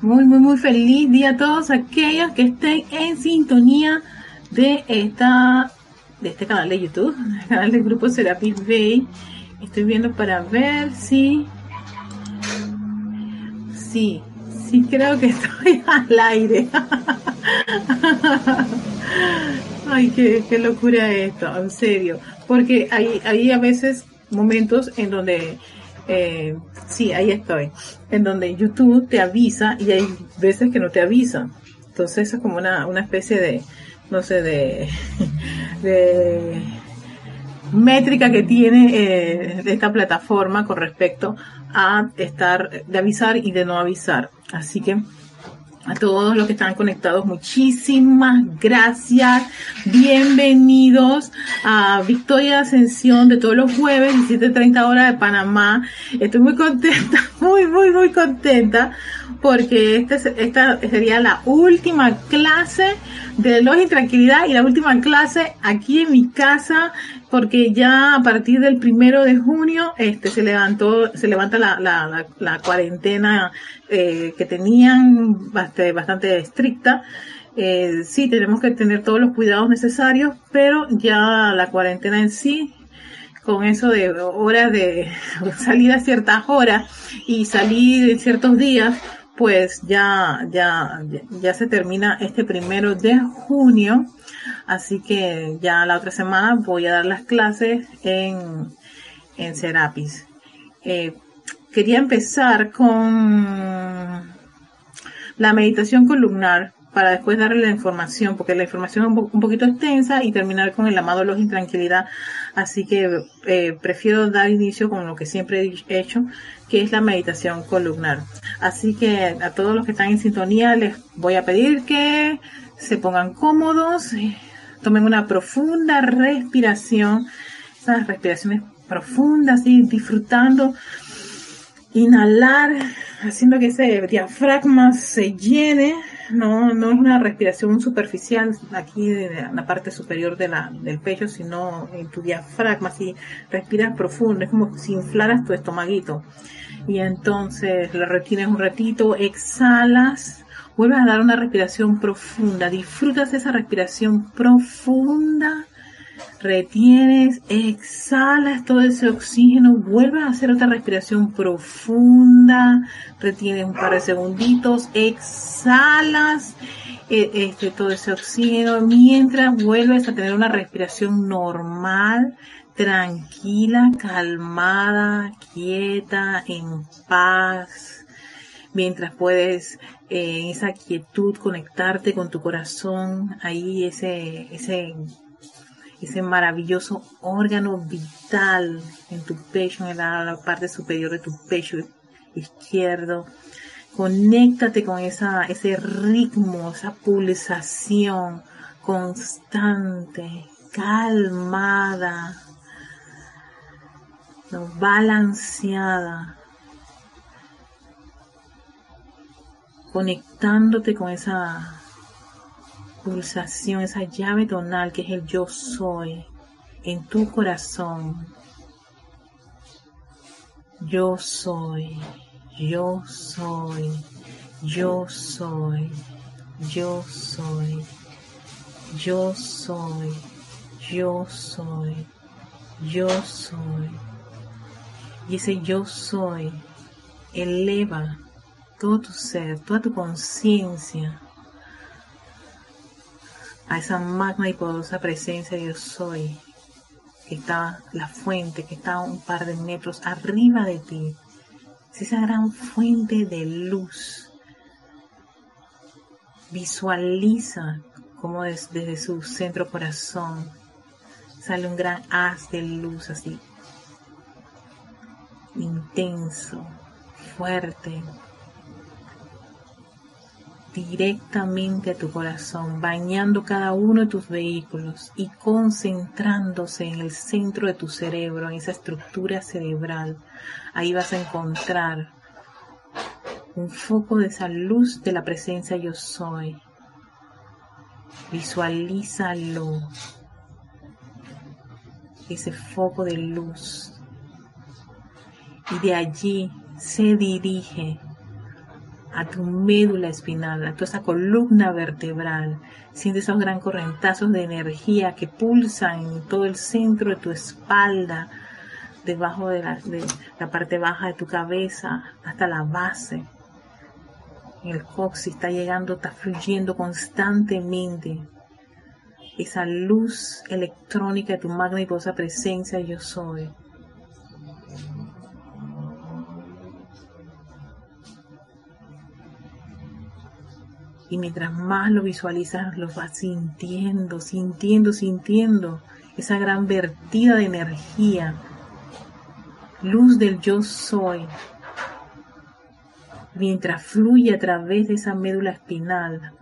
Muy, muy, muy feliz día a todos aquellos que estén en sintonía de esta de este canal de YouTube, el canal del grupo Serapis Bay. Estoy viendo para ver si sí, sí creo que estoy al aire. Ay, qué, qué locura esto, en serio. Porque hay, hay a veces momentos en donde eh, sí, ahí estoy, en donde YouTube te avisa y hay veces que no te avisa. Entonces es como una, una especie de, no sé, de, de métrica que tiene eh, esta plataforma con respecto a estar, de avisar y de no avisar. Así que a todos los que están conectados, muchísimas gracias. Bienvenidos a Victoria Ascensión de todos los jueves, 17.30 horas de Panamá. Estoy muy contenta, muy, muy, muy contenta porque este, esta sería la última clase de Luz y Tranquilidad y la última clase aquí en mi casa porque ya a partir del primero de junio este se levantó se levanta la, la, cuarentena eh, que tenían bastante, estricta eh, sí tenemos que tener todos los cuidados necesarios pero ya la cuarentena en sí con eso de horas de salir a ciertas horas y salir en ciertos días pues ya, ya, ya se termina este primero de junio. Así que ya la otra semana voy a dar las clases en, en Serapis. Eh, quería empezar con la meditación columnar para después darle la información, porque la información es un, poquito extensa y terminar con el amado y tranquilidad. Así que eh, prefiero dar inicio con lo que siempre he hecho, que es la meditación columnar. Así que a todos los que están en sintonía les voy a pedir que se pongan cómodos, tomen una profunda respiración, esas respiraciones profundas y disfrutando, inhalar, haciendo que ese diafragma se llene, no, no es una respiración superficial aquí de la parte superior del pecho, sino en tu diafragma, si respiras profundo, es como si inflaras tu estomaguito. Y entonces la retienes un ratito, exhalas, vuelves a dar una respiración profunda, disfrutas esa respiración profunda, retienes, exhalas todo ese oxígeno, vuelves a hacer otra respiración profunda, retienes un par de segunditos, exhalas eh, este, todo ese oxígeno mientras vuelves a tener una respiración normal tranquila, calmada, quieta, en paz, mientras puedes eh, en esa quietud conectarte con tu corazón, ahí ese, ese, ese maravilloso órgano vital en tu pecho, en la, parte superior de tu pecho izquierdo. Conéctate con esa, ese ritmo, esa pulsación constante, calmada, balanceada, conectándote con esa pulsación, esa llave tonal que es el yo soy en tu corazón. Yo soy, yo soy, yo soy, yo soy, yo soy, yo soy, yo soy. Y ese yo soy eleva todo tu ser, toda tu conciencia a esa magna y poderosa presencia de yo soy, que está la fuente, que está un par de metros arriba de ti. Es esa gran fuente de luz. Visualiza cómo desde su centro corazón sale un gran haz de luz así intenso, fuerte, directamente a tu corazón, bañando cada uno de tus vehículos y concentrándose en el centro de tu cerebro, en esa estructura cerebral. Ahí vas a encontrar un foco de esa luz de la presencia yo soy. Visualízalo. Ese foco de luz y de allí se dirige a tu médula espinal, a toda esa columna vertebral. Siente esos gran correntazos de energía que pulsan en todo el centro de tu espalda, debajo de la, parte baja de tu cabeza, hasta la base. El coxis está llegando, está fluyendo constantemente. Esa luz electrónica de tu magna y presencia yo soy. Y mientras más lo visualizas, lo vas sintiendo, sintiendo, sintiendo esa gran vertida de energía. Luz del yo soy. Mientras fluye a través de esa médula espinal,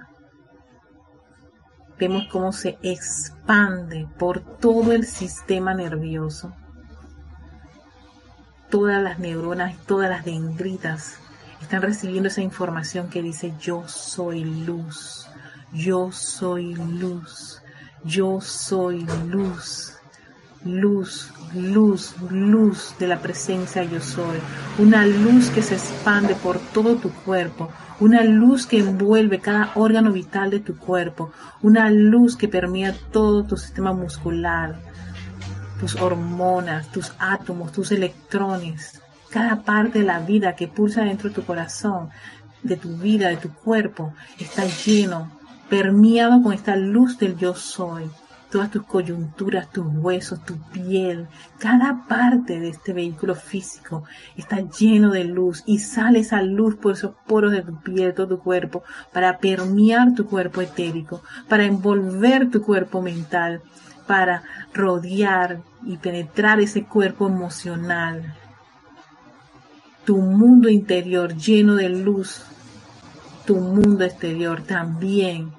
vemos cómo se expande por todo el sistema nervioso. Todas las neuronas, todas las dendritas están recibiendo esa información que dice yo soy luz, yo soy luz, yo soy luz, luz, luz, luz de la presencia yo soy, una luz que se expande por todo tu cuerpo, una luz que envuelve cada órgano vital de tu cuerpo, una luz que permea todo tu sistema muscular, tus hormonas, tus átomos, tus electrones, cada parte de la vida que pulsa dentro de tu corazón, de tu vida, de tu cuerpo, está lleno, permeado con esta luz del yo soy. Todas tus coyunturas, tus huesos, tu piel, cada parte de este vehículo físico está lleno de luz y sale esa luz por esos poros de tu piel, todo tu cuerpo, para permear tu cuerpo etérico, para envolver tu cuerpo mental, para rodear y penetrar ese cuerpo emocional, tu mundo interior lleno de luz, tu mundo exterior también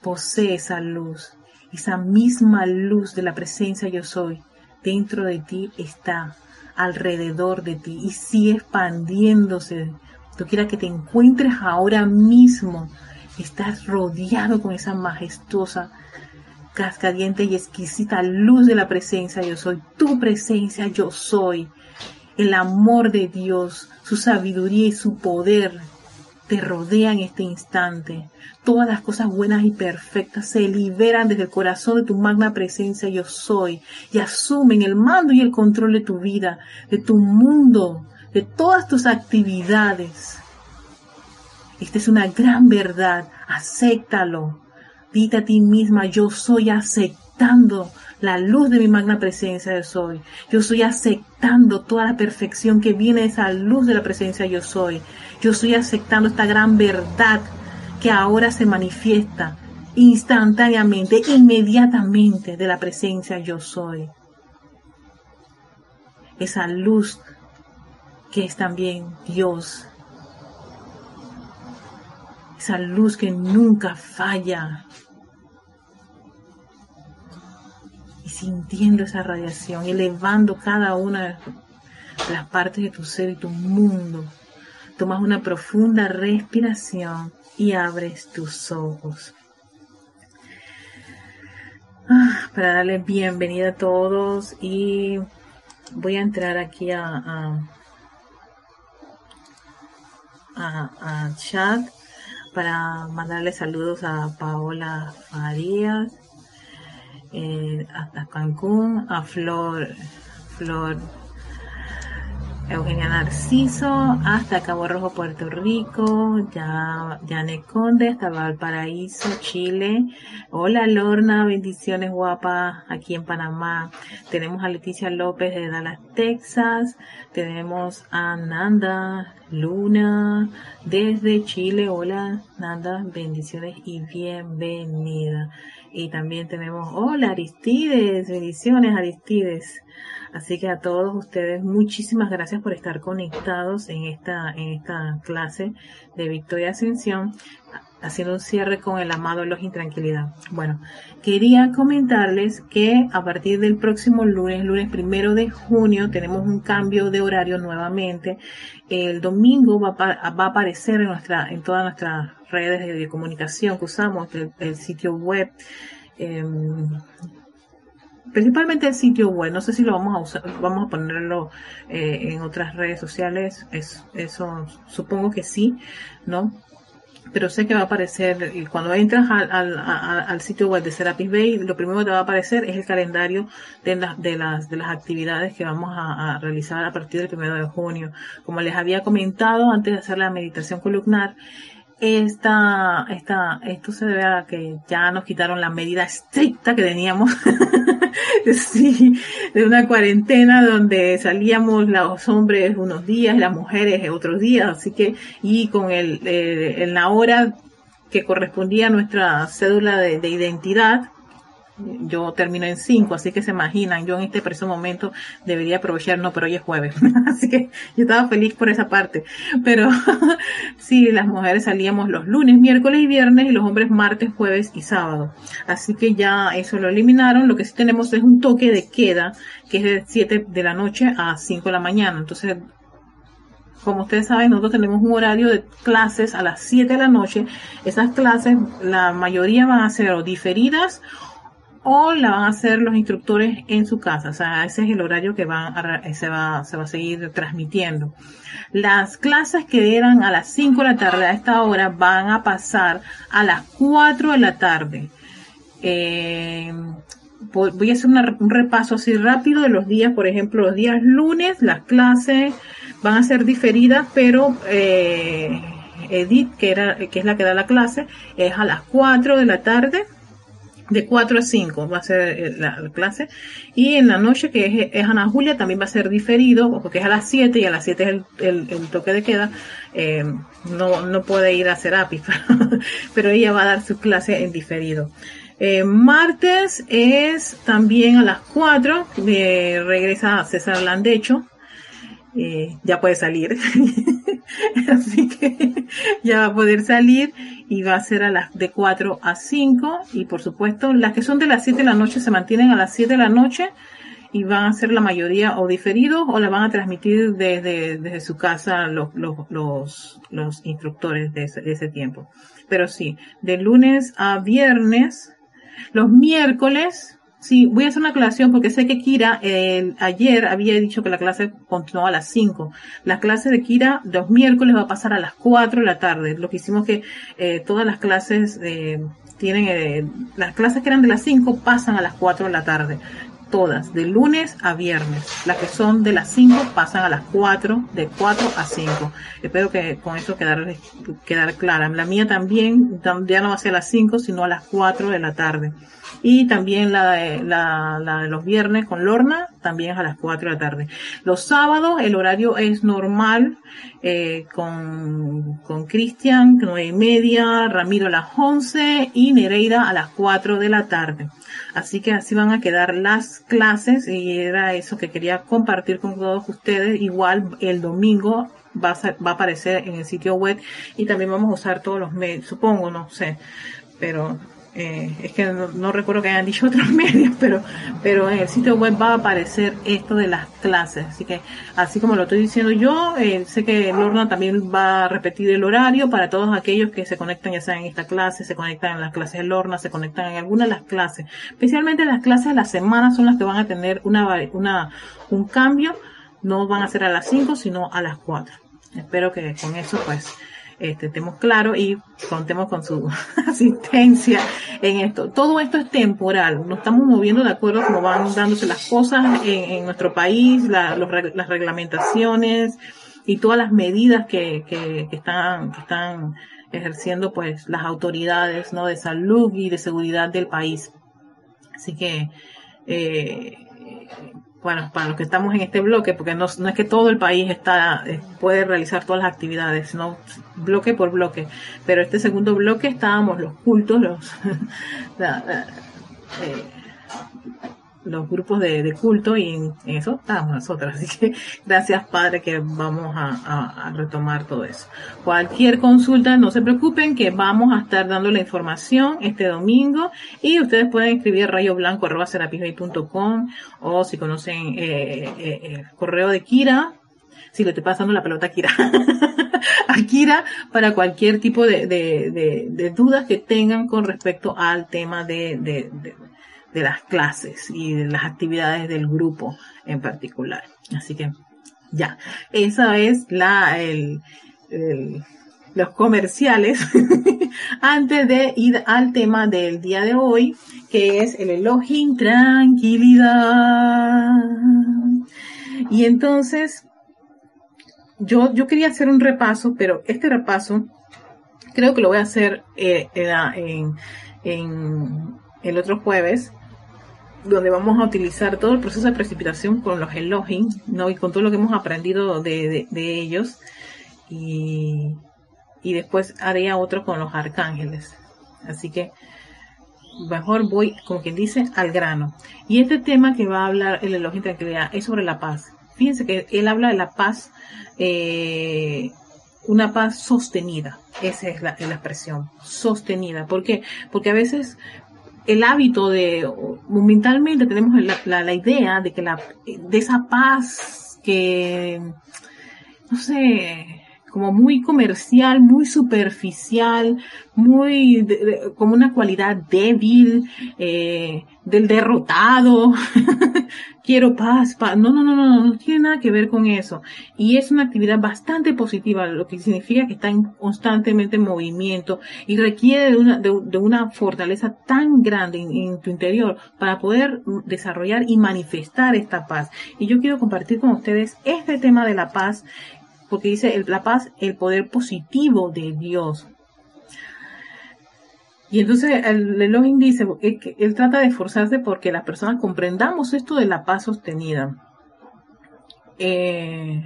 posee esa luz. Esa misma luz de la presencia yo soy dentro de ti está alrededor de ti y sigue expandiéndose. Tú quieras que te encuentres ahora mismo, estás rodeado con esa majestuosa, cascadiente y exquisita luz de la presencia yo soy. Tu presencia yo soy el amor de Dios, su sabiduría y su poder te rodean en este instante. Todas las cosas buenas y perfectas se liberan desde el corazón de tu magna presencia yo soy y asumen el mando y el control de tu vida, de tu mundo, de todas tus actividades. Esta es una gran verdad, acéptalo. Dite a ti misma, yo soy aceptando la luz de mi magna presencia yo soy. Yo estoy aceptando toda la perfección que viene de esa luz de la presencia yo soy. Yo estoy aceptando esta gran verdad que ahora se manifiesta instantáneamente, inmediatamente de la presencia yo soy. Esa luz que es también Dios. Esa luz que nunca falla, sintiendo esa radiación, elevando cada una de las partes de tu ser y tu mundo. Tomas una profunda respiración y abres tus ojos. Ah, para darle bienvenida a todos y voy a entrar aquí a, a, a, chat para mandarle saludos a Paola Farías, eh, hasta Cancún, a Flor, Flor Eugenia Narciso, hasta Cabo Rojo, Puerto Rico, ya, Yane Conde, hasta Valparaíso, Chile. Hola Lorna, bendiciones guapa, aquí en Panamá. Tenemos a Leticia López de Dallas, Texas. Tenemos a Nanda Luna desde Chile. Hola Nanda, bendiciones y bienvenida. Y también tenemos, hola Aristides, bendiciones Aristides. Así que a todos ustedes, muchísimas gracias por estar conectados en esta, en esta clase de Victoria Ascensión, haciendo un cierre con el amado Los Intranquilidad. Bueno, quería comentarles que a partir del próximo lunes, lunes primero de junio, tenemos un cambio de horario nuevamente. El domingo va a, va a aparecer en en todas nuestras redes de, comunicación que usamos, el, sitio web, em, principalmente el sitio web. No sé si lo vamos a usar, vamos a ponerlo eh, en otras redes sociales. Es, eso supongo que sí, ¿no? Pero sé que va a aparecer, y cuando entras al, al, sitio web de Serapis Bay, lo primero que te va a aparecer es el calendario de, las de, las, de las actividades que vamos a, a realizar a partir del primero de junio. Como les había comentado antes de hacer la meditación columnar, esta, esta, esto se debe a que ya nos quitaron la medida estricta que teníamos sí, de una cuarentena donde salíamos los hombres unos días, las mujeres otros días, así que, y con el, eh, en la hora que correspondía a nuestra cédula de, de identidad, yo termino en 5, así que se imaginan, yo en este preciso momento debería aprovechar, no, pero hoy es jueves, así que yo estaba feliz por esa parte, pero sí, las mujeres salíamos los lunes, miércoles y viernes y los hombres martes, jueves y sábado, así que ya eso lo eliminaron, lo que sí tenemos es un toque de queda, que es de 7 de la noche a 5 de la mañana, entonces como ustedes saben, nosotros tenemos un horario de clases a las 7 de la noche. Esas clases, la mayoría van a ser o diferidas o la van a hacer los instructores en su casa. O sea, ese es el horario que van a, se, va, se va a seguir transmitiendo. Las clases que eran a las 5 de la tarde a esta hora van a pasar a las 4 de la tarde. Eh, voy a hacer un repaso así rápido de los días, por ejemplo, los días lunes, las clases van a ser diferidas, pero eh, Edith, que, era, que es la que da la clase, es a las 4 de la tarde de 4 a 5 va a ser eh, la, clase. Y en la noche que es, Ana Julia también va a ser diferido porque es a las 7 y a las 7 es el, el, toque de queda. Eh, no, no puede ir a Serapis pero ella va a dar su clase en diferido. Eh, martes es también a las 4 eh, regresa César Landecho eh, ya puede salir así que ya va a poder salir y va a ser a las de 4 a 5 y por supuesto las que son de las 7 de la noche se mantienen a las 7 de la noche y van a ser la mayoría o diferidos o la van a transmitir desde, desde su casa los, los, los, los instructores de ese, de ese tiempo. Pero sí, de lunes a viernes, los miércoles Sí, voy a hacer una aclaración porque sé que Kira eh, ayer había dicho que la clase continuaba a las 5. La clase de Kira los miércoles va a pasar a las 4 de la tarde. Lo que hicimos que eh, todas las clases eh, tienen, eh, las clases que eran de las 5 pasan a las 4 de la tarde. Todas, de lunes a viernes. Las que son de las 5 pasan a las 4, de 4 a 5. Espero que con eso quedar, quedar clara. La mía también, ya no va a ser a las 5, sino a las 4 de la tarde y también de, la, de los viernes con Lorna, también es a las 4 de la tarde. Los sábados el horario es normal, eh, con, con Cristian, 9 y media, Ramiro a las 11 y Nereida a las 4 de la tarde. Así que así van a quedar las clases y era eso que quería compartir con todos ustedes. Igual el domingo va a, va a aparecer en el sitio web y también vamos a usar todos los medios, supongo, no sé, pero eh, es que no, recuerdo que hayan dicho otros medios, pero, pero en el sitio web va a aparecer esto de las clases. Así que, así como lo estoy diciendo yo, eh, sé que Lorna también va a repetir el horario para todos aquellos que se conectan ya sea en esta clase, se conectan en las clases de Lorna, se conectan en alguna de las clases. Especialmente las clases de la semana son las que van a tener una, una, un cambio. No van a ser a las 5, sino a las 4. Espero que con eso pues este, estemos claros y contemos con su asistencia en esto. Todo esto es temporal, nos estamos moviendo de acuerdo a cómo van dándose las cosas en, nuestro país, las reglamentaciones y todas las medidas que, que, están, que están ejerciendo pues las autoridades ¿no? de salud y de seguridad del país. Así que eh, bueno, para los que estamos en este bloque, porque no, es que todo el país está eh, puede realizar todas las actividades, sino bloque por bloque. Pero este segundo bloque estábamos los cultos, los eh, los grupos de, culto y en, eso estamos nosotros. Así que gracias Padre que vamos a, retomar todo eso. Cualquier consulta, no se preocupen que vamos a estar dando la información este domingo y ustedes pueden escribir rayo blanco o si conocen eh, eh, eh, correo de Kira, si le estoy pasando la pelota a Kira. a Kira para cualquier tipo de, de, de, dudas que tengan con respecto al tema de, de las clases y de las actividades del grupo en particular. Así que ya, esa es la, el, los comerciales antes de ir al tema del día de hoy, que es el Elohim tranquilidad. Y entonces, yo, yo quería hacer un repaso, pero este repaso creo que lo voy a hacer eh, en, en, el otro jueves, donde vamos a utilizar todo el proceso de precipitación con los Elohim, ¿no? Y con todo lo que hemos aprendido de, de, ellos. Y, y después haría otro con los arcángeles. Así que mejor voy, como quien dice, al grano. Y este tema que va a hablar el Elohim Tranquilidad es sobre la paz. Fíjense que él habla de la paz, eh, una paz sostenida. Esa es la, la expresión, sostenida. ¿Por qué? Porque a veces el hábito de, mentalmente tenemos la, la, idea de que la, de esa paz que, no sé, como muy comercial, muy superficial, muy como una cualidad débil, eh, del derrotado, quiero paz, paz. No, no, no, no, no tiene nada que ver con eso. Y es una actividad bastante positiva, lo que significa que está constantemente en movimiento y requiere de una, de, una fortaleza tan grande en, tu interior para poder desarrollar y manifestar esta paz. Y yo quiero compartir con ustedes este tema de la paz, porque dice la paz, el poder positivo de Dios. Y entonces el Elohim dice que él trata de esforzarse porque las personas comprendamos esto de la paz sostenida. Eh,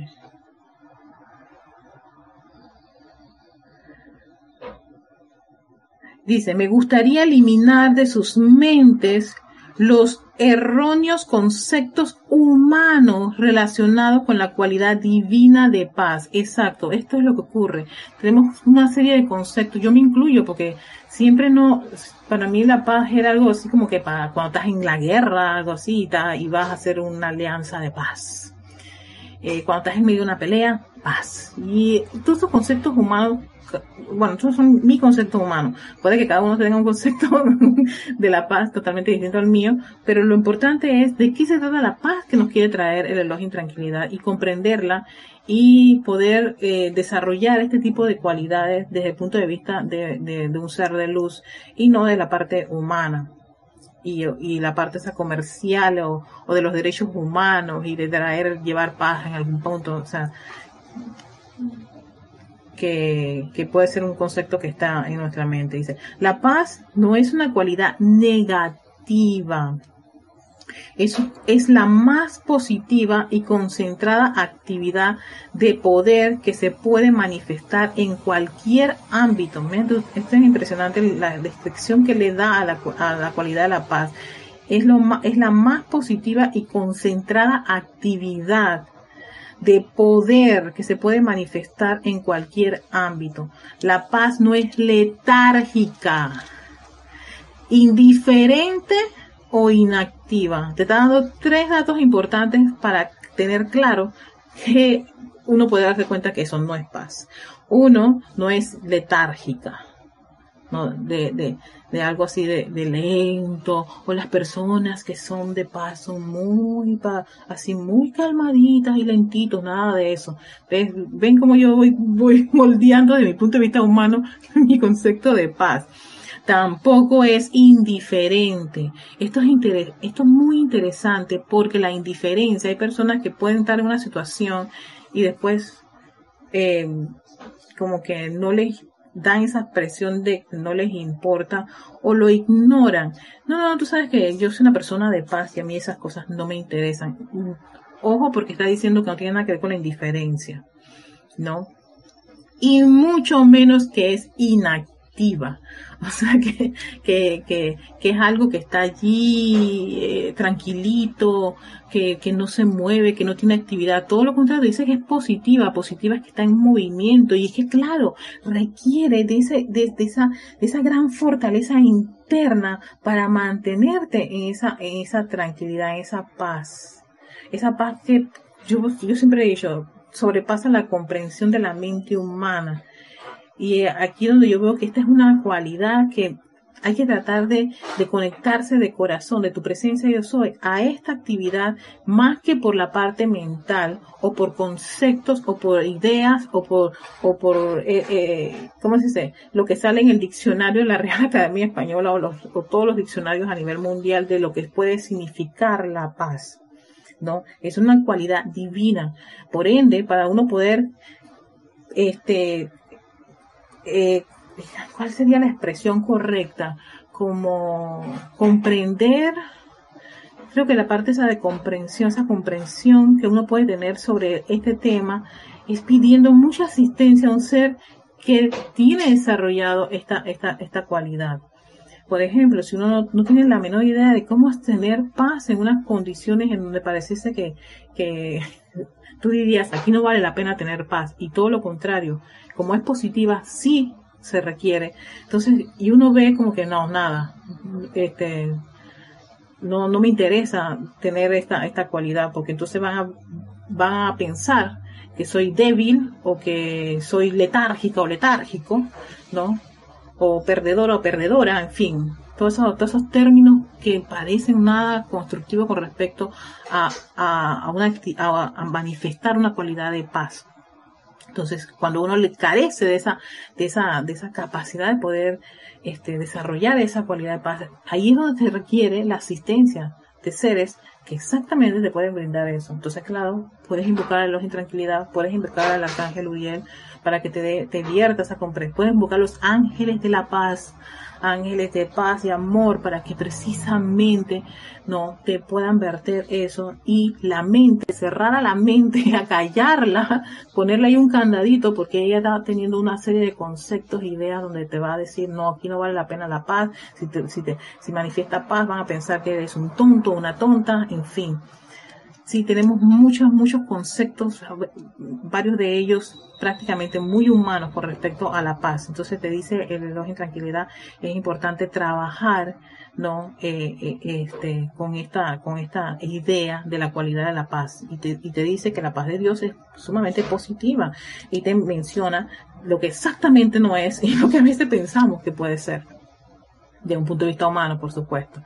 dice, me gustaría eliminar de sus mentes los erróneos conceptos humanos relacionados con la cualidad divina de paz. Exacto, esto es lo que ocurre. Tenemos una serie de conceptos, yo me incluyo porque siempre no, para mí la paz era algo así como que para cuando estás en la guerra, algo así, y vas a hacer una alianza de paz. Eh, cuando estás en medio de una pelea, paz. Y todos estos conceptos humanos bueno, estos son mi concepto humano. Puede que cada uno tenga un concepto de la paz totalmente distinto al mío, pero lo importante es de qué se trata la paz que nos quiere traer el reloj tranquilidad y comprenderla y poder eh, desarrollar este tipo de cualidades desde el punto de vista de, un ser de luz y no de la parte humana. Y, y, la parte esa comercial o, o, de los derechos humanos y de traer, llevar paz en algún punto. O sea, que, puede ser un concepto que está en nuestra mente. Dice, la paz no es una cualidad negativa. Es, es la más positiva y concentrada actividad de poder que se puede manifestar en cualquier ámbito. Esto es impresionante la descripción que le da a la, a la cualidad de la paz. Es, lo, es la más positiva y concentrada actividad de poder que se puede manifestar en cualquier ámbito. La paz no es letárgica, indiferente o inactiva. Te está dando tres datos importantes para tener claro que uno puede darse cuenta que eso no es paz. Uno, no es letárgica. ¿No? De, de, de algo así de, lento, o las personas que son de paso muy, así muy calmaditas y lentitos, nada de eso. ¿Ven, ven como yo voy, voy moldeando desde mi punto de vista humano mi concepto de paz? Tampoco es indiferente. Esto es, esto es muy interesante porque la indiferencia, hay personas que pueden estar en una situación y después eh, como que no les dan esa expresión de que no les importa o lo ignoran. No, no, tú sabes que yo soy una persona de paz y a mí esas cosas no me interesan. Ojo porque está diciendo que no tiene nada que ver con la indiferencia, ¿no? Y mucho menos que es inactiva. O sea, que, que, que, que es algo que está allí eh, tranquilito, que, que no se mueve, que no tiene actividad. Todo lo contrario, dice que es positiva. Positiva es que está en movimiento. Y es que, claro, requiere de, ese, de, esa, de esa gran fortaleza interna para mantenerte en esa, en esa tranquilidad, en esa paz. Esa paz que yo, yo siempre he dicho, sobrepasa la comprensión de la mente humana. Y aquí donde yo veo que esta es una cualidad que hay que tratar de, conectarse de corazón, de tu presencia yo soy, a esta actividad más que por la parte mental o por conceptos o por ideas o por, o por, eh, eh, ¿cómo se dice? Lo que sale en el diccionario de la Real Academia Española o, o todos los diccionarios a nivel mundial de lo que puede significar la paz. ¿no? Es una cualidad divina. Por ende, para uno poder, este, eh, ¿cuál sería la expresión correcta? Como comprender, creo que la parte esa de comprensión, esa comprensión que uno puede tener sobre este tema, es pidiendo mucha asistencia a un ser que tiene desarrollado esta, esta, esta cualidad. Por ejemplo, si uno no, tiene la menor idea de cómo tener paz en unas condiciones en donde pareciese que, que tú dirías, aquí no vale la pena tener paz, y todo lo contrario, como es positiva, sí se requiere. Entonces, y uno ve como que no, nada, este, no, no me interesa tener esta, esta cualidad, porque entonces van a, van a pensar que soy débil o que soy letárgica o letárgico, ¿no? o perdedora o perdedora, en fin, todos esos, todos esos términos que parecen nada constructivos con respecto a, a, a, manifestar una cualidad de paz. Entonces, cuando uno le carece de esa, de esa, de esa capacidad de poder este, desarrollar esa cualidad de paz, ahí es donde se requiere la asistencia de seres que exactamente te pueden brindar eso. Entonces, claro, puedes invocar a los intranquilidad, puedes invocar al arcángel Uriel, para que te, dé te viertas a comprar. Pueden invocar los ángeles de la paz, ángeles de paz y amor para que precisamente no te puedan verter eso y la mente, cerrar a la mente, a callarla, ponerle ahí un candadito porque ella está teniendo una serie de conceptos e ideas donde te va a decir no, aquí no vale la pena la paz, si te, si te, si manifiesta paz van a pensar que eres un tonto, una tonta, en fin. Sí, tenemos muchos, muchos conceptos, varios de ellos prácticamente muy humanos con respecto a la paz. Entonces te dice el reloj en tranquilidad, es importante trabajar, ¿no? Eh, eh, este, con esta, con esta idea de la cualidad de la paz. Y te, y te dice que la paz de Dios es sumamente positiva y te menciona lo que exactamente no es y lo que a veces pensamos que puede ser de un punto de vista humano, por supuesto.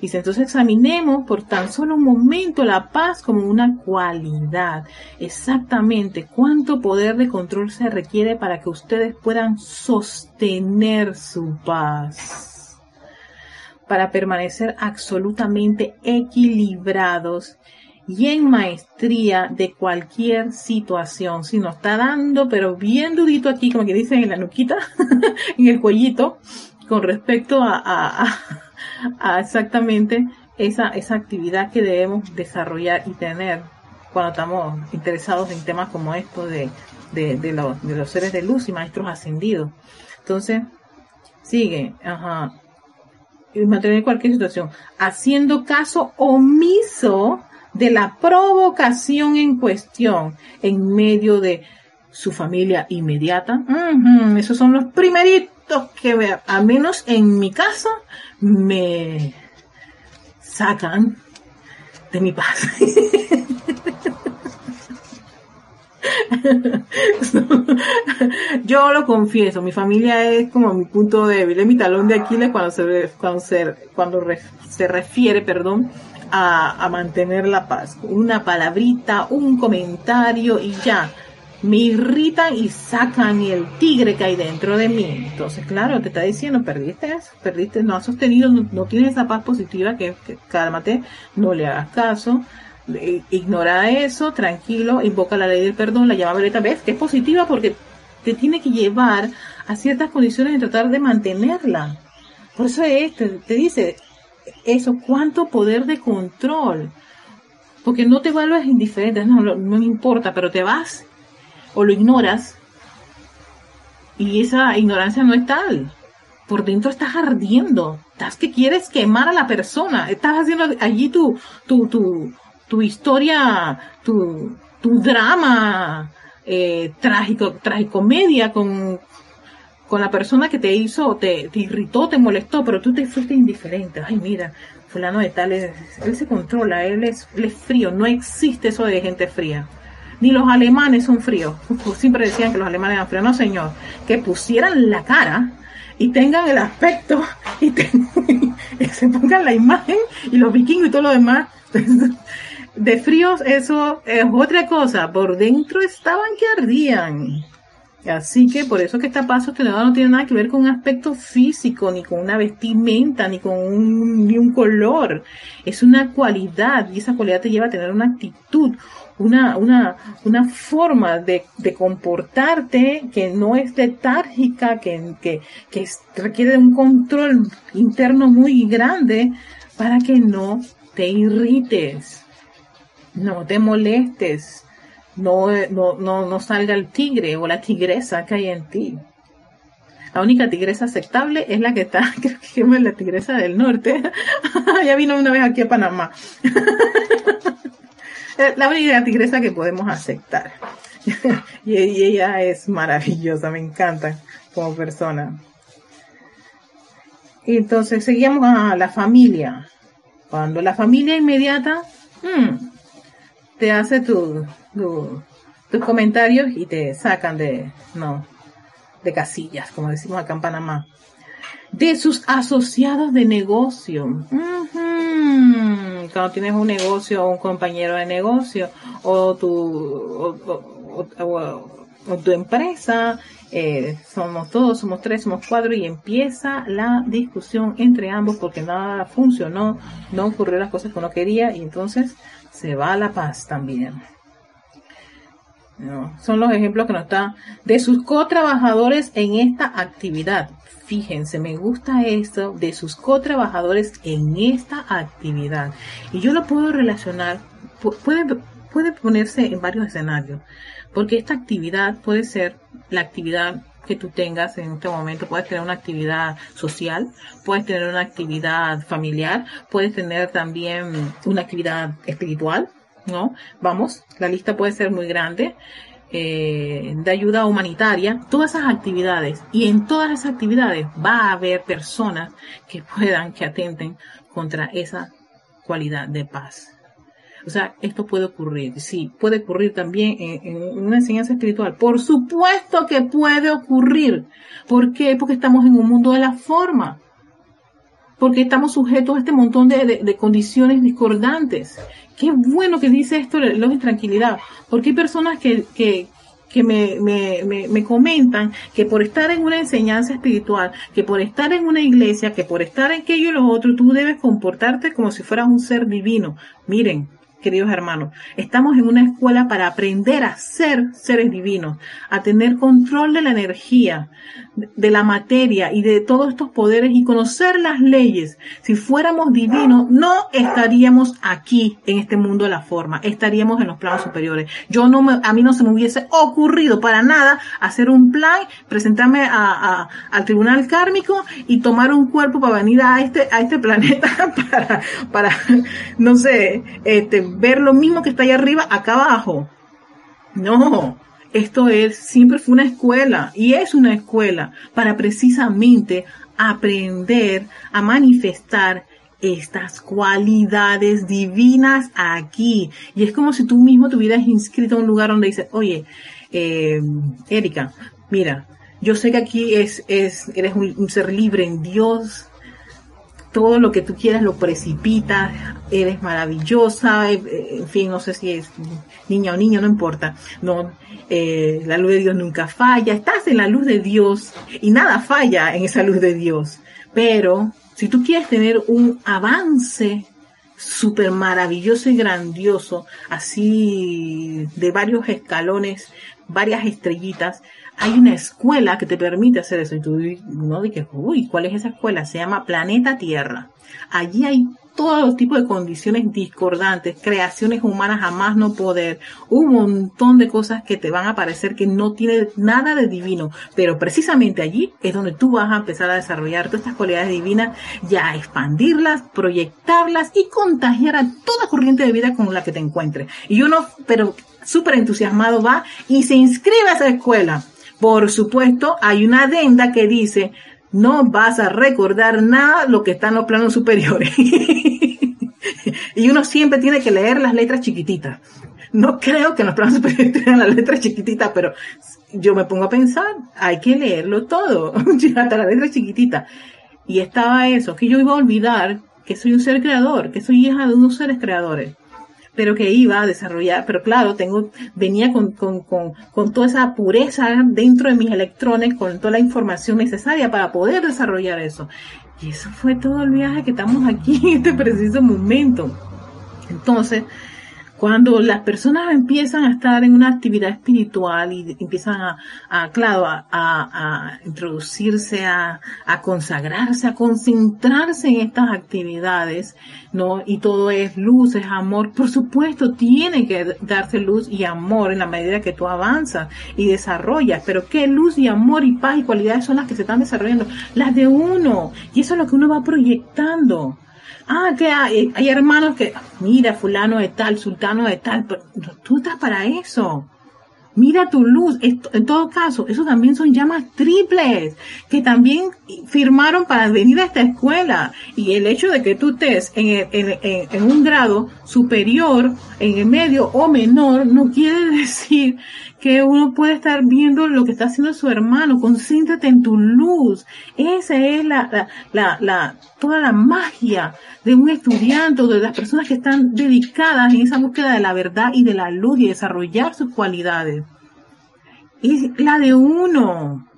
Dice, entonces examinemos por tan solo un momento la paz como una cualidad. Exactamente cuánto poder de control se requiere para que ustedes puedan sostener su paz. Para permanecer absolutamente equilibrados y en maestría de cualquier situación. Si nos está dando, pero bien dudito aquí, como que dicen en la nuquita, en el cuellito, con respecto a, exactamente esa, esa actividad que debemos desarrollar y tener cuando estamos interesados en temas como estos de, de los seres de luz y maestros ascendidos. Entonces, sigue, ajá, y mantener cualquier situación, haciendo caso omiso de la provocación en cuestión en medio de su familia inmediata. esos son los primeritos que ver, al menos en mi caso, me sacan de mi paz. Yo lo confieso, mi familia es como mi punto débil, es mi talón de Aquiles cuando se, cuando se, cuando se refiere, perdón, a, a mantener la paz. Una palabrita, un comentario y ya me irritan y sacan el tigre que hay dentro de mí. Entonces, claro, te está diciendo, perdiste eso, perdiste, no has sostenido, no, tienes esa paz positiva, que, cálmate, no le hagas caso, ignora eso, tranquilo, invoca la ley del perdón, la llama Violeta, ves que es positiva porque te tiene que llevar a ciertas condiciones de tratar de mantenerla. Por eso es, te, te dice eso, cuánto poder de control. Porque no te vuelves indiferente, no, no me importa, pero te vas o lo ignoras y esa ignorancia no es tal. Por dentro estás ardiendo, estás que quieres quemar a la persona, estás haciendo allí tu, tu, tu, tu historia, tu, tu drama eh, trágico, tragicomedia con, con la persona que te hizo, te, irritó, te molestó, pero tú te fuiste indiferente. Ay, mira, fulano de tal, él, se controla, él es, él es frío, no existe eso de gente fría ni los alemanes son fríos. Siempre decían que los alemanes eran fríos. No, señor. Que pusieran la cara y tengan el aspecto y, se pongan la imagen y los vikingos y todo lo demás. De fríos, eso es otra cosa. Por dentro estaban que ardían. Así que por eso que esta paso no tiene nada que ver con un aspecto físico, ni con una vestimenta, ni con un, ni un color. Es una cualidad y esa cualidad te lleva a tener una actitud, una, una, una forma de, de comportarte que no es letárgica, que, que, que requiere un control interno muy grande para que no te irrites, no te molestes, no, no, no, no salga el tigre o la tigresa que hay en ti. La única tigresa aceptable es la que está, creo que es la tigresa del norte. ya vino una vez aquí a Panamá. la única tigresa que podemos aceptar. y, ella es maravillosa, me encanta como persona. Entonces seguimos a la familia. Cuando la familia inmediata hmm, te hace tu, tus comentarios y te sacan de, no, de casillas, como decimos acá en Panamá. De sus asociados de negocio. Cuando tienes un negocio o un compañero de negocio o tu, o, tu empresa, eh, somos todos, somos tres, somos cuatro y empieza la discusión entre ambos porque nada funcionó, no ocurrió las cosas que uno quería y entonces se va la paz también. Son los ejemplos que nos está de sus co-trabajadores en esta actividad. Fíjense, me gusta esto de sus co-trabajadores en esta actividad. Y yo lo puedo relacionar, puede, puede ponerse en varios escenarios, porque esta actividad puede ser la actividad que tú tengas en este momento. Puedes tener una actividad social, puedes tener una actividad familiar, puedes tener también una actividad espiritual, ¿no? Vamos, la lista puede ser muy grande. Eh, de ayuda humanitaria, todas esas actividades. Y en todas esas actividades va a haber personas que puedan, que atenten contra esa cualidad de paz. O sea, esto puede ocurrir, sí, puede ocurrir también en, una enseñanza espiritual. Por supuesto que puede ocurrir. ¿Por qué? Porque estamos en un mundo de la forma porque estamos sujetos a este montón de, condiciones discordantes. Qué bueno que dice esto los tranquilidad, porque hay personas que, que, que me, me, me, comentan que por estar en una enseñanza espiritual, que por estar en una iglesia, que por estar en aquello y lo otro, tú debes comportarte como si fueras un ser divino. Miren, queridos hermanos. Estamos en una escuela para aprender a ser seres divinos, a tener control de la energía, de la materia y de todos estos poderes y conocer las leyes. Si fuéramos divinos, no estaríamos aquí en este mundo de la forma, estaríamos en los planos superiores. Yo no me, a mí no se me hubiese ocurrido para nada hacer un plan, presentarme a, al tribunal kármico y tomar un cuerpo para venir a este, a este planeta para, para, no sé, este, ver lo mismo que está ahí arriba, acá abajo. No, esto es, siempre fue una escuela y es una escuela para precisamente aprender a manifestar estas cualidades divinas aquí. Y es como si tú mismo te hubieras inscrito a un lugar donde dices, oye, eh, Erika, mira, yo sé que aquí es, es, eres un ser libre en Dios, todo lo que tú quieras lo precipitas, eres maravillosa, eh, eh, en fin, no sé si es niña o niño, no importa, no, eh, la luz de Dios nunca falla, estás en la luz de Dios y nada falla en esa luz de Dios, pero si tú quieres tener un avance súper maravilloso y grandioso, así de varios escalones, varias estrellitas, hay una escuela que te permite hacer eso. Y tú no dices, uy, ¿cuál es esa escuela? Se llama Planeta Tierra. Allí hay todo los tipos de condiciones discordantes, creaciones humanas a más no poder, un montón de cosas que te van a parecer que no tiene nada de divino, pero precisamente allí es donde tú vas a empezar a desarrollar todas estas cualidades divinas, ya expandirlas, proyectarlas y contagiar a toda corriente de vida con la que te encuentres. Y uno, pero súper entusiasmado va y se inscribe a esa escuela por supuesto, hay una adenda que dice, no vas a recordar nada lo que está en los planos superiores. y uno siempre tiene que leer las letras chiquititas. no creo que en los planos superiores tengan la letra chiquitita, pero yo me pongo a pensar, hay que leerlo todo, hasta la letra chiquitita. Y estaba eso, que yo iba a olvidar que soy un ser creador, que soy hija de unos seres creadores pero que iba a desarrollar, pero claro, tengo, venía con, con, con, con, toda esa pureza dentro de mis electrones, con toda la información necesaria para poder desarrollar eso. Y eso fue todo el viaje que estamos aquí en este preciso momento. Entonces, cuando las personas empiezan a estar en una actividad espiritual y empiezan a, a claro, a, a, introducirse, a, a, consagrarse, a concentrarse en estas actividades, ¿no? Y todo es luz, es amor. Por supuesto, tiene que darse luz y amor en la medida que tú avanzas y desarrollas. Pero qué luz y amor y paz y cualidades son las que se están desarrollando? Las de uno. Y eso es lo que uno va proyectando. Ah, que hay, hermanos que, mira, fulano de tal, sultano de tal, pero tú estás para eso. Mira tu luz. En todo caso, eso también son llamas triples que también firmaron para venir a esta escuela. Y el hecho de que tú estés en, en, en, un grado superior, en el medio o menor, no quiere decir que uno puede estar viendo lo que está haciendo su hermano. Concéntrate en tu luz. Esa es la, la, la, toda la magia de un estudiante o de las personas que están dedicadas en esa búsqueda de la verdad y de la luz y desarrollar sus cualidades. Es la de uno.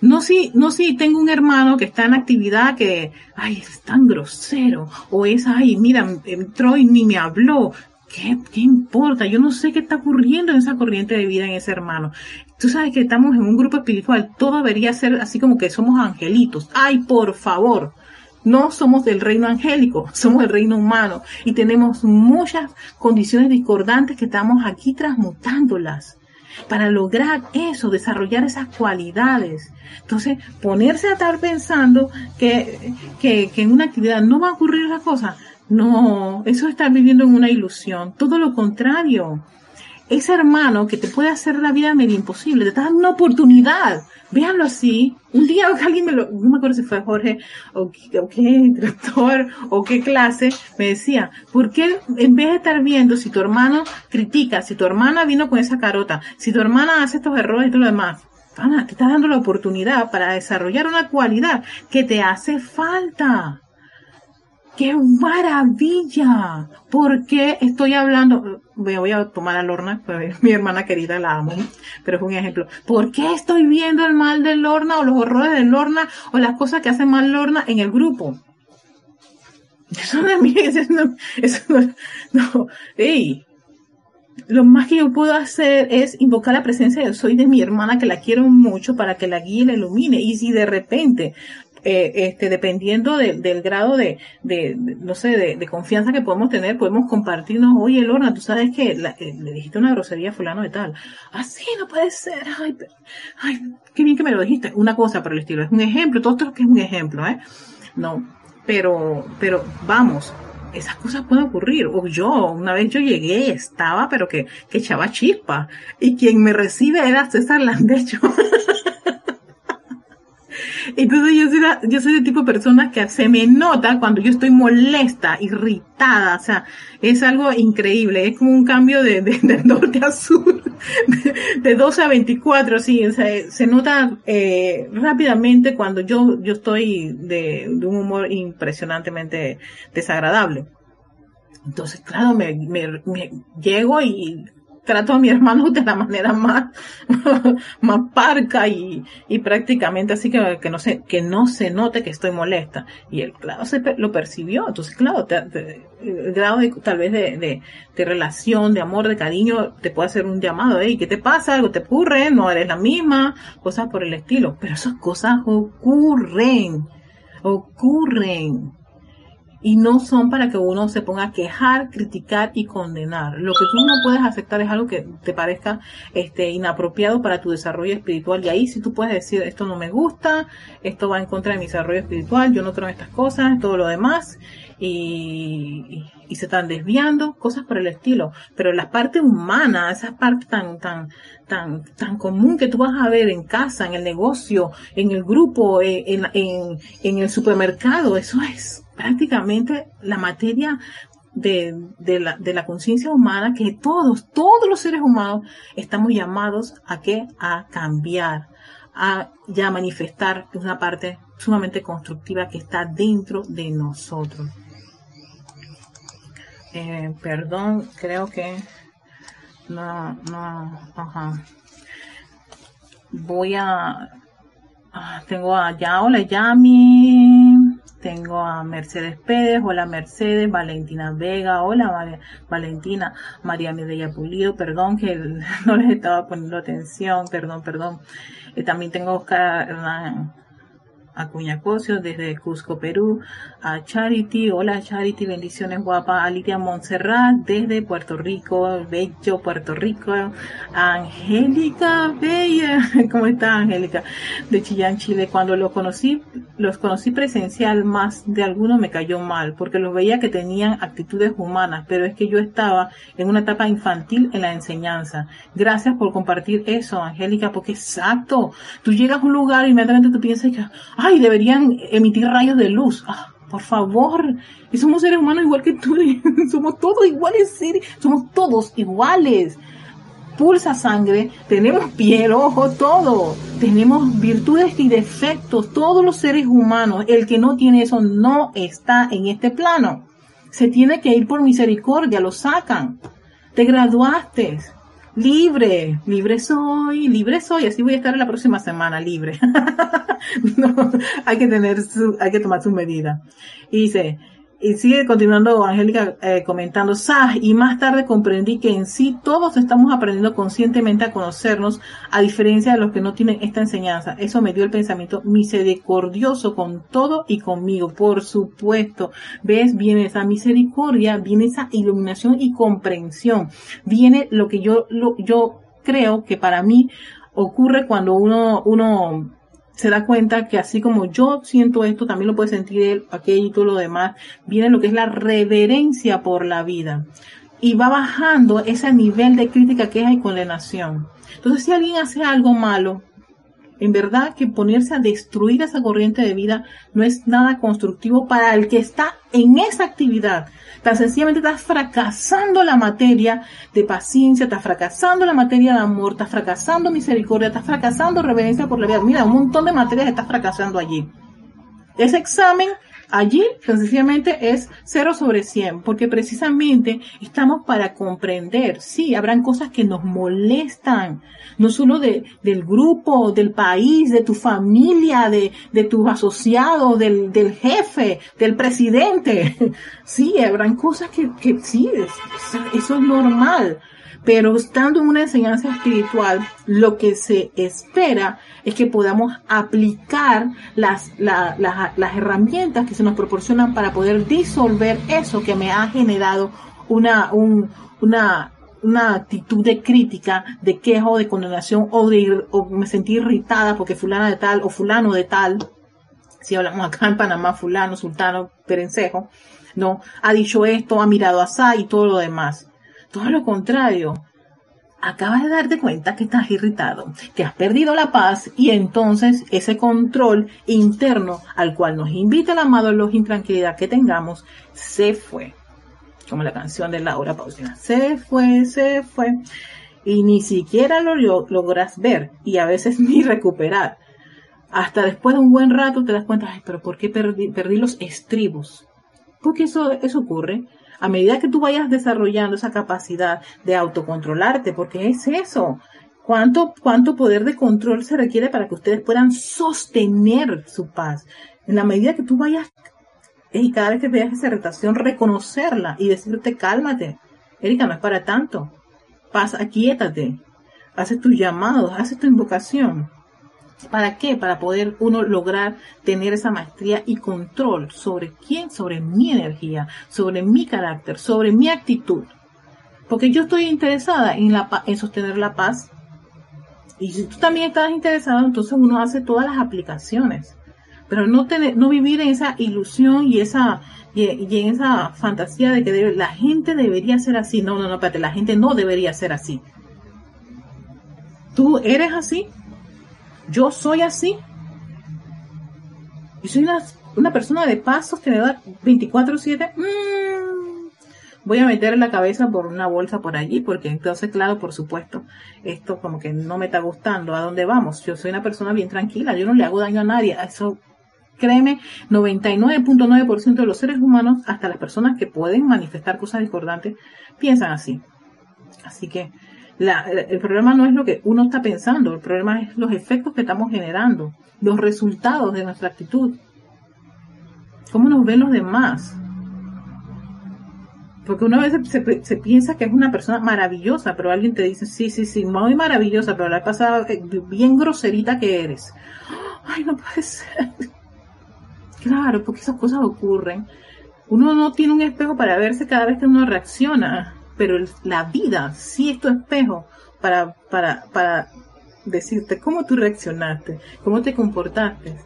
No si, no si tengo un hermano que está en actividad que, ay, es tan grosero, o es, ay, mira, entró y ni me habló. ¿Qué, ¿Qué importa? Yo no sé qué está ocurriendo en esa corriente de vida en ese hermano. Tú sabes que estamos en un grupo espiritual, todo debería ser así como que somos angelitos. Ay, por favor, no somos del reino angélico, somos del reino humano y tenemos muchas condiciones discordantes que estamos aquí transmutándolas para lograr eso, desarrollar esas cualidades. Entonces, ponerse a estar pensando que, que, que en una actividad no va a ocurrir esa cosa, no, eso es estar viviendo en una ilusión, todo lo contrario ese hermano que te puede hacer la vida medio imposible, te está dando una oportunidad. Véanlo así. Un día alguien me lo, no me acuerdo si fue Jorge o, qué director o qué clase, me decía, ¿por qué en vez de estar viendo si tu hermano critica, si tu hermana vino con esa carota, si tu hermana hace estos errores y todo lo demás, te está dando la oportunidad para desarrollar una cualidad que te hace falta. ¡Qué maravilla! ¿Por qué estoy hablando? Voy a tomar a Lorna, pues, mi hermana querida la amo, pero es un ejemplo. ¿Por qué estoy viendo el mal de Lorna o los horrores de Lorna o las cosas que hace mal Lorna en el grupo? Eso no es mío, eso no, eso no, ey, lo más que yo puedo hacer es invocar la presencia de soy de mi hermana que la quiero mucho para que la guíe y la ilumine. Y si de repente eh, este, dependiendo del grado de, de, no sé, de, confianza que podemos tener, podemos compartirnos, oye, Lorna, tú sabes que eh, le dijiste una grosería a fulano de tal. Así no puede ser. Ay, ay, qué bien que me lo dijiste. Una cosa por el estilo. Es un ejemplo. Todo esto que es un ejemplo, ¿eh? No. Pero, pero vamos, esas cosas pueden ocurrir. O yo, una vez yo llegué, estaba, pero que, que echaba chispa. Y quien me recibe era César Landecho. Entonces yo soy, yo soy el tipo de persona que se me nota cuando yo estoy molesta, irritada, o sea, es algo increíble, es como un cambio de, de, norte a sur, de, 12 a 24, sí, o sea, se nota eh, rápidamente cuando yo, yo estoy de, de un humor impresionantemente desagradable. Entonces, claro, me, me, me, llego y trato a mi hermano de la manera más, más parca y, y prácticamente así que, que no se, que no se note que estoy molesta. Y él, claro, se lo percibió. Entonces, claro, el grado de, tal vez de, de, de, relación, de amor, de cariño, te puede hacer un llamado, hey, ¿qué te pasa? ¿Algo te ocurre? No eres la misma, cosas por el estilo. Pero esas cosas ocurren, ocurren y no son para que uno se ponga a quejar, criticar y condenar. Lo que tú no puedes aceptar es algo que te parezca este inapropiado para tu desarrollo espiritual y ahí sí tú puedes decir esto no me gusta, esto va en contra de mi desarrollo espiritual, yo no creo en estas cosas, todo lo demás y, y, se están desviando, cosas por el estilo. Pero la parte humana, esa parte tan, tan, tan, tan común que tú vas a ver en casa, en el negocio, en el grupo, eh, en, en, en el supermercado, eso es prácticamente la materia de, de la, de la conciencia humana que todos, todos los seres humanos estamos llamados a qué? A cambiar, a ya manifestar una parte sumamente constructiva que está dentro de nosotros. Eh, perdón, creo que no, no, ajá. Voy a, ah, tengo a ya, hola Yami, tengo a Mercedes Pérez, hola Mercedes, Valentina Vega, hola Valentina, María Mireya Pulido, perdón que no les estaba poniendo atención, perdón, perdón. Eh, también tengo a Oscar a Cuñacocio desde Cusco, Perú, a Charity, hola Charity, bendiciones guapa, a Lidia Montserrat desde Puerto Rico, bello Puerto Rico, a Angélica Bella, ¿cómo está Angélica? De Chillán, Chile, cuando los conocí, los conocí presencial, más de algunos me cayó mal, porque los veía que tenían actitudes humanas, pero es que yo estaba en una etapa infantil en la enseñanza. Gracias por compartir eso, Angélica, porque exacto, tú llegas a un lugar y inmediatamente tú piensas que, ay, deberían emitir rayos de luz. Ah, por favor, y somos seres humanos igual que tú, somos todos iguales, somos todos iguales. Pulsa sangre, tenemos piel, ojo, todo. Tenemos virtudes y defectos, todos los seres humanos. El que no tiene eso no está en este plano. Se tiene que ir por misericordia, lo sacan. Te graduaste, libre, libre soy, libre soy, así voy a estar la próxima semana, libre. no, hay que tener su, hay que tomar su medida. Y dice, y sigue continuando Angélica eh, comentando, Sah, y más tarde comprendí que en sí todos estamos aprendiendo conscientemente a conocernos, a diferencia de los que no tienen esta enseñanza. Eso me dio el pensamiento misericordioso con todo y conmigo, por supuesto. ¿Ves? Viene esa misericordia, viene esa iluminación y comprensión. Viene lo que yo, lo, yo creo que para mí ocurre cuando uno, uno se da cuenta que así como yo siento esto, también lo puede sentir él, aquello y todo lo demás, viene lo que es la reverencia por la vida. Y va bajando ese nivel de crítica, queja y condenación. Entonces, si alguien hace algo malo, en verdad que ponerse a destruir esa corriente de vida no es nada constructivo para el que está en esa actividad. Tan sencillamente estás fracasando la materia de paciencia, estás fracasando la materia de amor, estás fracasando misericordia, estás fracasando reverencia por la vida. Mira, un montón de materias estás fracasando allí. Ese examen Allí, sencillamente, es 0 sobre 100, porque precisamente estamos para comprender. Sí, habrán cosas que nos molestan, no solo de, del grupo, del país, de tu familia, de, de tus asociados, del, del jefe, del presidente. Sí, habrán cosas que, que sí, eso es normal. Pero estando en una enseñanza espiritual, lo que se espera es que podamos aplicar las, las herramientas que se nos proporcionan para poder disolver eso que me ha generado una, un, una, una actitud de crítica, de queja o de condenación o de o me sentí irritada porque fulana de tal o fulano de tal, si hablamos acá en Panamá, fulano, sultano, perencejo, no, ha dicho esto, ha mirado así y todo lo demás. Todo lo contrario. Acabas de darte cuenta que estás irritado, que has perdido la paz y entonces ese control interno al cual nos invita el amado los intranquilidad que tengamos se fue. Como la canción de Laura Pausina. Se fue, se fue. Y ni siquiera lo logras ver y a veces ni recuperar. Hasta después de un buen rato te das cuenta, ay, pero ¿por qué perdí, perdí los estribos? Porque eso, eso ocurre a medida que tú vayas desarrollando esa capacidad de autocontrolarte, porque es eso. ¿Cuánto, cuánto poder de control se requiere para que ustedes puedan sostener su paz? En la medida que tú vayas, y cada vez que veas esa irritación, reconocerla y decirte, cálmate. Erika, no es para tanto. Paz, aquíétate. Haces tus llamados, haces tu invocación. ¿Para qué? Para poder uno lograr tener esa maestría y control sobre quién, sobre mi energía, sobre mi carácter, sobre mi actitud. Porque yo estoy interesada en, la, en sostener la paz. Y si tú también estás interesado, entonces uno hace todas las aplicaciones. Pero no, tener, no vivir en esa ilusión y esa y, en esa fantasía de que la gente debería ser así. No, no, no, espérate, la gente no debería ser así. ¿Tú eres así? Yo soy así. Y soy una, una persona de paz sostenedora 24-7. Mm, voy a meter la cabeza por una bolsa por allí, porque entonces, claro, por supuesto, esto como que no me está gustando. ¿A dónde vamos? Yo soy una persona bien tranquila, yo no le hago daño a nadie. Eso, créeme, 99.9% de los seres humanos, hasta las personas que pueden manifestar cosas discordantes, piensan así. Así que el problema no es lo que uno está pensando, el problema es los efectos que estamos generando, los resultados de nuestra actitud. ¿Cómo nos ven los demás? Porque una vez se, piensa que es una persona maravillosa, pero alguien te dice, sí, sí, sí, muy maravillosa, pero la pasada bien groserita que eres. Ay, no puede ser. Claro, porque esas cosas ocurren. Uno no tiene un espejo para verse cada vez que uno reacciona, pero la vida sí es tu espejo para, para, para decirte cómo tú reaccionaste, cómo te comportaste.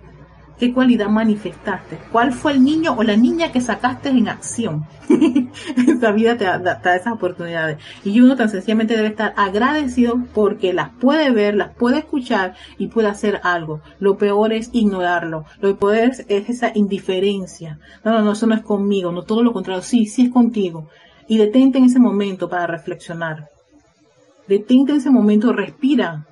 ¿Qué cualidad manifestaste? ¿Cuál fue el niño o la niña que sacaste en acción? Esta vida te da, esas oportunidades. Y uno tan sencillamente debe estar agradecido porque las puede ver, las puede escuchar y puede hacer algo. Lo peor es ignorarlo. Lo peor es, es esa indiferencia. No, no, no, eso no es conmigo. No, todo lo contrario. Sí, sí es contigo. Y detente en ese momento para reflexionar. Detente en ese momento, respira,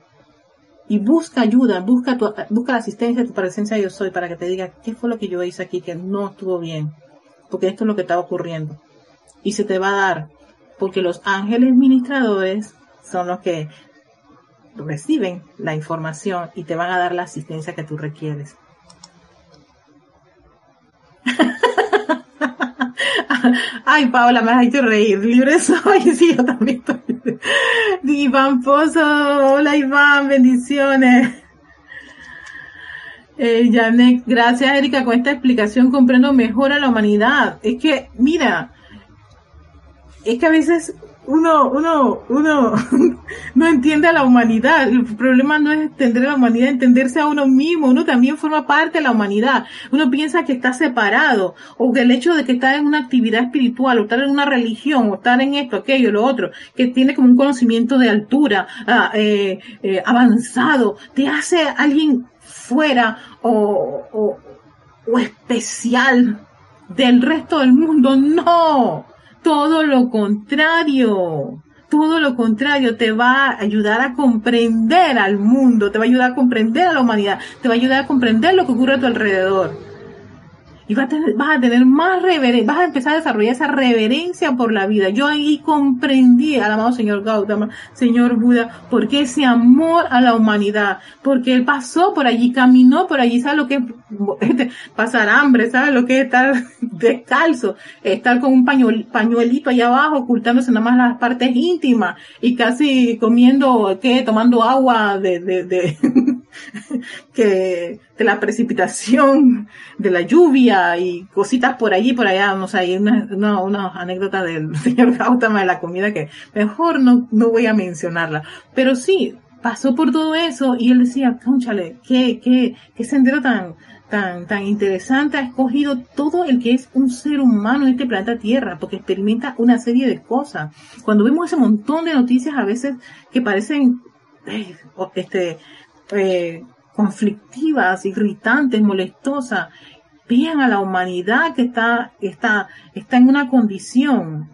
y busca ayuda, busca, busca la asistencia de tu presencia yo soy para que te diga qué fue lo que yo hice aquí que no estuvo bien, porque esto es lo que está ocurriendo. Y se te va a dar, porque los ángeles ministradores son los que reciben la información y te van a dar la asistencia que tú requieres. Ay, Paola, me has hecho reír. Libre soy. Sí, yo también estoy. Iván Pozo. Hola, Iván. Bendiciones. Eh, gracias Erika, con esta explicación comprendo mejor a la humanidad. Es que, mira, es que a veces uno, uno, uno no entiende a la humanidad. El problema no es entender a la humanidad, entenderse a uno mismo. Uno también forma parte de la humanidad. Uno piensa que está separado, o que el hecho de que está en una actividad espiritual, o estar en una religión, o estar en esto, aquello, lo otro, que tiene como un conocimiento de altura, ah, eh, eh, avanzado, te hace alguien fuera o, o, o especial del resto del mundo. No todo lo contrario. Todo lo contrario, te va a ayudar a comprender al mundo, te va a ayudar a comprender a la humanidad, te va a ayudar a comprender lo que ocurre a tu alrededor y vas a tener, vas a tener más reverencia, vas a empezar a desarrollar esa reverencia por la vida. Yo ahí comprendí, al amado Señor Gautama, Señor Buda, porque ese amor a la humanidad, porque él pasó por allí, caminó por allí, sabe lo que es este, pasar hambre, sabe lo que es estar descalzo, estar con un pañuelito allá abajo, ocultándose nada más las partes íntimas y casi comiendo, ¿qué? Tomando agua de, de, de que de la precipitación, de la lluvia y cositas por allí, por allá, no sé, hay una, una, anécdota del señor Gautama de la comida que mejor no, no voy a mencionarla, pero sí, pasó por todo eso y él decía, conchale, qué, qué, qué sendero tan, tan, tan interesante ha escogido todo el que es un ser humano en este planeta Tierra, porque experimenta una serie de cosas. Cuando vemos ese montón de noticias a veces que parecen, eh, este, eh, conflictivas, irritantes, molestosas, vean a la humanidad que está, está, está en una condición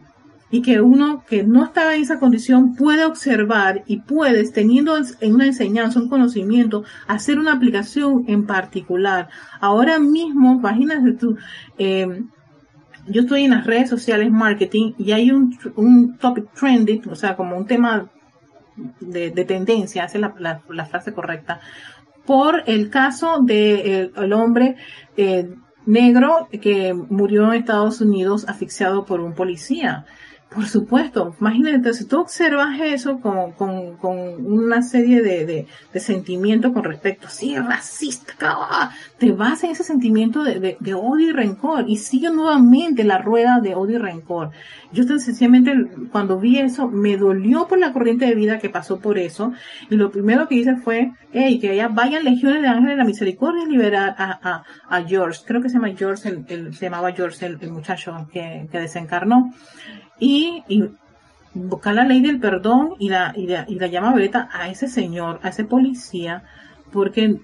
y que uno que no está en esa condición puede observar y puedes, teniendo en una enseñanza, un conocimiento, hacer una aplicación en particular. Ahora mismo, imagínate tú, eh, yo estoy en las redes sociales marketing y hay un, un topic trending, o sea, como un tema de, tendencia, hace la, la, frase correcta, por el caso de eh, el, hombre eh, negro que murió en Estados Unidos asfixiado por un policía. Por supuesto, imagínate, si tú observas eso con, con, con una serie de, de, de, sentimientos con respecto, sí, racista, te vas en ese sentimiento de, de, odio y rencor y sigue nuevamente la rueda de odio y rencor. Yo sencillamente cuando vi eso me dolió por la corriente de vida que pasó por eso y lo primero que hice fue, hey, que allá vayan legiones de ángeles de la misericordia y liberar a, a, a George, creo que se llama George, el, se llamaba George el, el muchacho que, que desencarnó y, buscar la ley del perdón y la, y la, y la llama violeta a ese señor, a ese policía, porque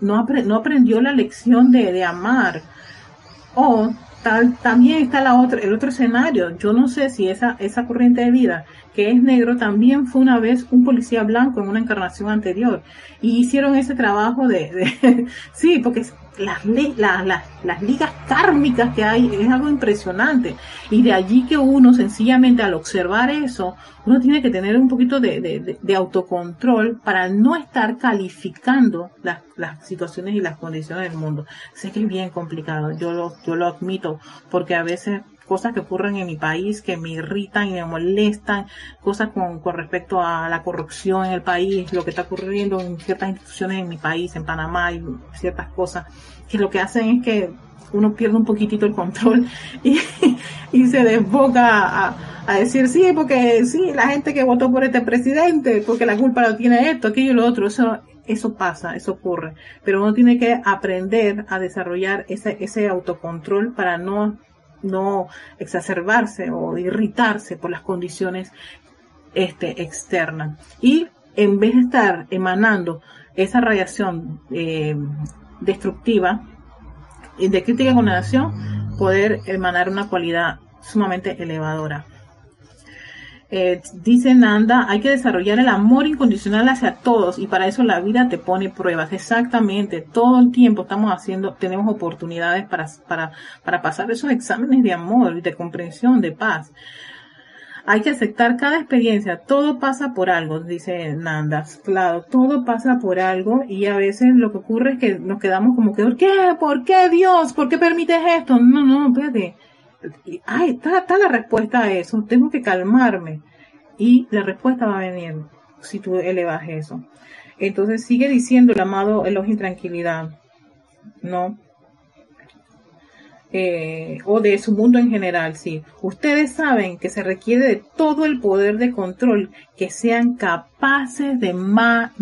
no, no aprendió la lección de, de amar. O tal, también está la otra, el otro escenario. Yo no sé si esa, esa corriente de vida que es negro también fue una vez un policía blanco en una encarnación anterior. Y hicieron ese trabajo de, de sí, porque las, las, las ligas kármicas que hay es algo impresionante. Y de allí que uno sencillamente al observar eso, uno tiene que tener un poquito de, de, de autocontrol para no estar calificando las, las, situaciones y las condiciones del mundo. Sé que es bien complicado, yo lo, yo lo admito, porque a veces cosas que ocurren en mi país que me irritan y me molestan, cosas con, con respecto a la corrupción en el país, lo que está ocurriendo en ciertas instituciones en mi país, en Panamá y ciertas cosas, que lo que hacen es que uno pierde un poquitito el control y, y se desboca a, a, decir sí, porque sí, la gente que votó por este presidente, porque la culpa lo tiene esto, aquello y lo otro, eso, eso pasa, eso ocurre. Pero uno tiene que aprender a desarrollar ese, ese autocontrol para no no exacerbarse o irritarse por las condiciones este, externas. Y en vez de estar emanando esa radiación eh, destructiva y de crítica y condenación, poder emanar una cualidad sumamente elevadora. Eh, dice Nanda, hay que desarrollar el amor incondicional hacia todos y para eso la vida te pone pruebas. Exactamente, todo el tiempo estamos haciendo, tenemos oportunidades para, para, para pasar esos exámenes de amor de comprensión, de paz. Hay que aceptar cada experiencia, todo pasa por algo, dice Nanda. Claro, todo pasa por algo y a veces lo que ocurre es que nos quedamos como que, ¿por qué? ¿Por qué Dios? ¿Por qué permites esto? No, no, espérate ay, está, está la respuesta a eso, tengo que calmarme. Y la respuesta va a venir si tú elevas eso. Entonces sigue diciendo el amado elogio intranquilidad, ¿no? Eh, o de su mundo en general, sí. Ustedes saben que se requiere de todo el poder de control que sean capaces de manifestar.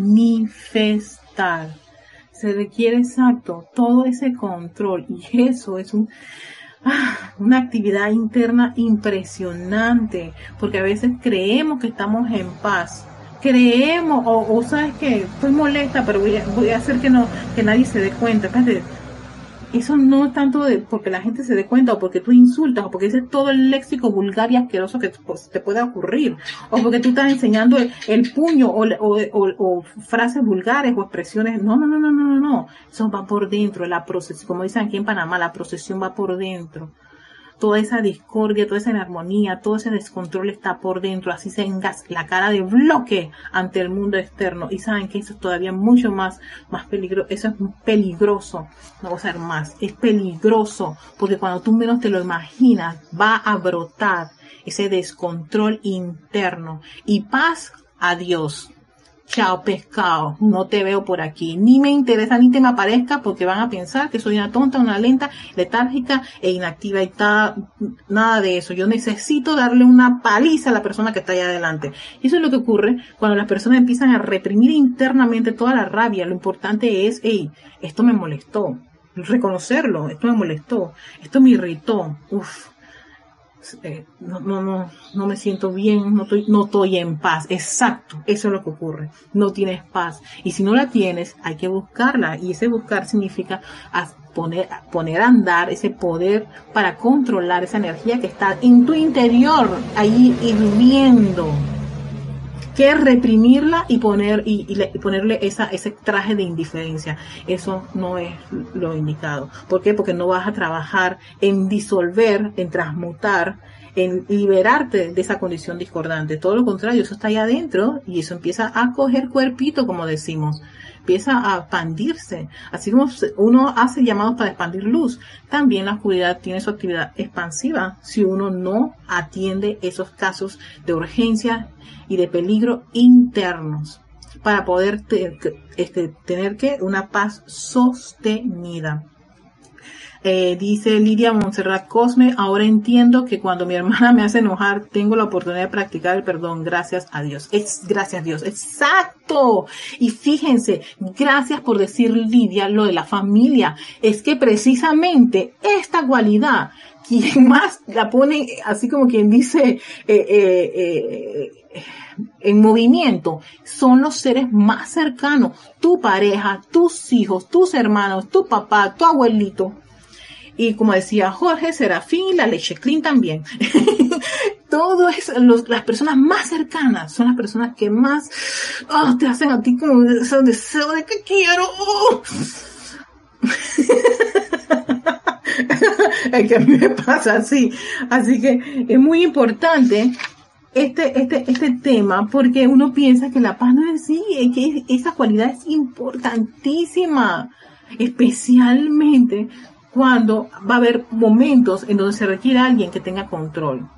Se requiere exacto todo ese control y eso es un, Ah, una actividad interna impresionante, porque a veces creemos que estamos en paz, creemos, o, sabes que estoy molesta, pero voy a, voy a, hacer que no, que nadie se dé cuenta eso no es tanto de porque la gente se dé cuenta o porque tú insultas o porque dices todo el léxico vulgar y asqueroso que pues, te pueda ocurrir o porque tú estás enseñando el, puño o, o, frases vulgares o expresiones. No, no, no, no, no, no. Eso va por dentro. La procesión, como dicen aquí en Panamá, la procesión va por dentro toda esa discordia, toda esa inarmonía, todo ese descontrol está por dentro, así se engas la cara de bloque ante el mundo externo. Y saben que eso es todavía mucho más, más peligroso, eso es peligroso, no va a ser más, es peligroso, porque cuando tú menos te lo imaginas, va a brotar ese descontrol interno. Y paz a Dios chao pescado, no te veo por aquí, ni me interesa ni te me aparezca porque van a pensar que soy una tonta, una lenta, letárgica e inactiva y nada de eso. Yo necesito darle una paliza a la persona que está ahí adelante. Y eso es lo que ocurre cuando las personas empiezan a reprimir internamente toda la rabia. Lo importante es, hey, esto me molestó, reconocerlo, esto me molestó, esto me irritó, uff eh, no, no, no, no me siento bien, no estoy, no estoy en paz. Exacto, eso es lo que ocurre. No tienes paz. Y si no la tienes, hay que buscarla. Y ese buscar significa poner, poner a andar ese poder para controlar esa energía que está en tu interior, ahí hirviendo que reprimirla y poner y, ponerle esa, ese traje de indiferencia. Eso no es lo indicado. ¿Por qué? Porque no vas a trabajar en disolver, en transmutar, en liberarte de esa condición discordante. Todo lo contrario, eso está ahí adentro y eso empieza a coger cuerpito, como decimos empieza a expandirse. Así como uno hace llamados para expandir luz, también la oscuridad tiene su actividad expansiva si uno no atiende esos casos de urgencia y de peligro internos para poder este, tener que una paz sostenida. Eh, dice Lidia Montserrat Cosme, ahora entiendo que cuando mi hermana me hace enojar, tengo la oportunidad de practicar el perdón. Gracias a Dios. Es gracias a Dios. Exacto. Y fíjense, gracias por decir Lidia lo de la familia. Es que precisamente esta cualidad, quien más la pone, así como quien dice, eh, eh, en movimiento son los seres más cercanos, tu pareja, tus hijos, tus hermanos, tu papá, tu abuelito, y como decía Jorge, Serafín, la leche clean también. Todo es, las personas más cercanas son las personas que más oh, te hacen a ti como ese deseo de que quiero. es que a mí me pasa así. Así que es muy importante este, este, este tema porque uno piensa que la paz no es así, es que esa cualidad es importantísima, especialmente cuando va a haber momentos en donde se requiere alguien que tenga control.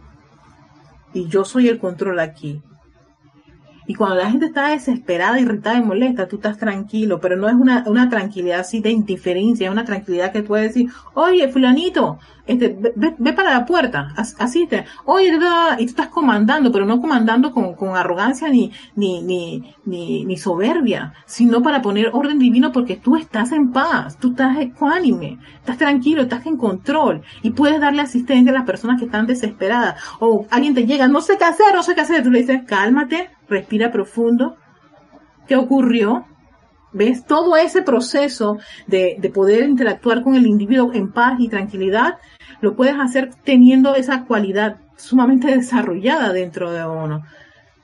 Y yo soy el control aquí. Y cuando la gente está desesperada, irritada y molesta, tú estás tranquilo, pero no es una, una tranquilidad así de indiferencia, es una tranquilidad que puedes decir, oye, fulanito, este, ve, para la puerta, asiste, oye, y tú estás comandando, pero no comandando con, con arrogancia ni, ni, ni, ni, ni, soberbia, sino para poner orden divino porque tú estás en paz, tú estás ecuánime, estás tranquilo, estás en control y puedes darle asistencia a las personas que están desesperadas. O alguien te llega, no sé qué hacer, no sé qué hacer, tú le dices, cálmate, respira profundo. ¿Qué ocurrió? ¿Ves? Todo ese proceso de, de, poder interactuar con el individuo en paz y tranquilidad, lo puedes hacer teniendo esa cualidad sumamente desarrollada dentro de uno.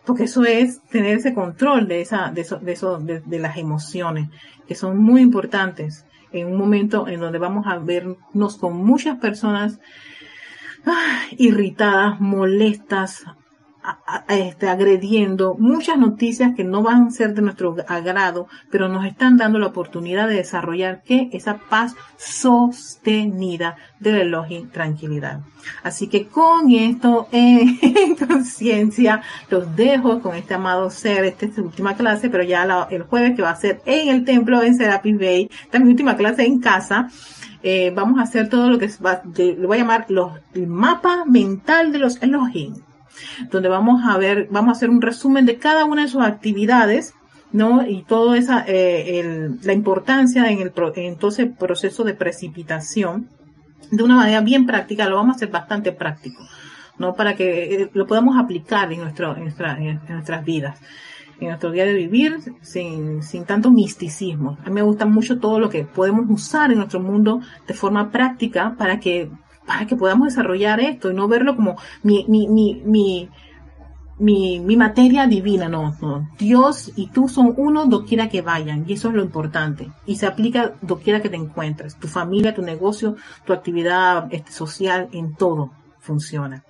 Porque eso es tener ese control de esa, de eso, de, eso, de, las emociones, que son muy importantes en un momento en donde vamos a vernos con muchas personas ah, irritadas, molestas, este, agrediendo muchas noticias que no van a ser de nuestro agrado, pero nos están dando la oportunidad de desarrollar que esa paz sostenida del reloj y tranquilidad. Así que con esto en conciencia los dejo con este amado ser, esta es su última clase, pero ya el jueves que va a ser en el templo en Serapis Bay, esta mi última clase en casa. Eh, vamos a hacer todo lo que va, le voy a llamar los, el mapa mental de los Elohim donde vamos a ver, vamos a hacer un resumen de cada una de sus actividades, ¿no? Y toda esa, eh, la importancia en el entonces proceso de precipitación, de una manera bien práctica, lo vamos a hacer bastante práctico, ¿no? Para que eh, lo podamos aplicar en, nuestro, en, nuestras vidas en nuestro día de vivir sin, sin tanto misticismo. A mí me gusta mucho todo lo que podemos usar en nuestro mundo de forma práctica para que para que podamos desarrollar esto y no verlo como mi, mi, mi, mi, mi, mi materia divina, no, no. Dios y tú son uno doquiera que vayan y eso es lo importante y se aplica doquiera que te encuentres, tu familia, tu negocio, tu actividad este, social, en todo funciona.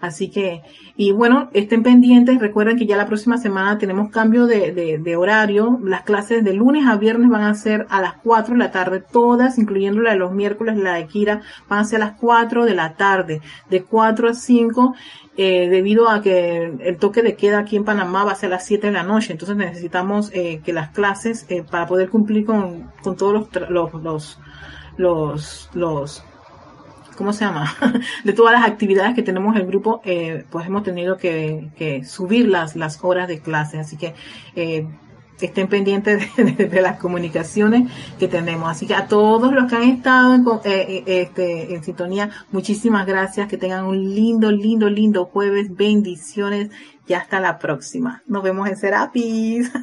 Así que, y bueno, estén pendientes. Recuerden que ya la próxima semana tenemos cambio de, de, de, horario. Las clases de lunes a viernes van a ser a las 4 de la tarde, todas, incluyendo la de los miércoles, la de Kira, van a ser a las 4 de la tarde, de 4 a 5. Eh, debido a que el toque de queda aquí en Panamá va a ser a las 7 de la noche, entonces necesitamos eh, que las clases, eh, para poder cumplir con, con todos los, los, los, los, los ¿cómo se llama? de todas las actividades que tenemos en el grupo, eh, pues hemos tenido que, subir las, las horas de clase. Así que eh, estén pendientes de, las comunicaciones que tenemos. Así que a todos los que han estado en, eh, este, en sintonía, muchísimas gracias. Que tengan un lindo, lindo, lindo jueves. Bendiciones y hasta la próxima. Nos vemos en Serapis.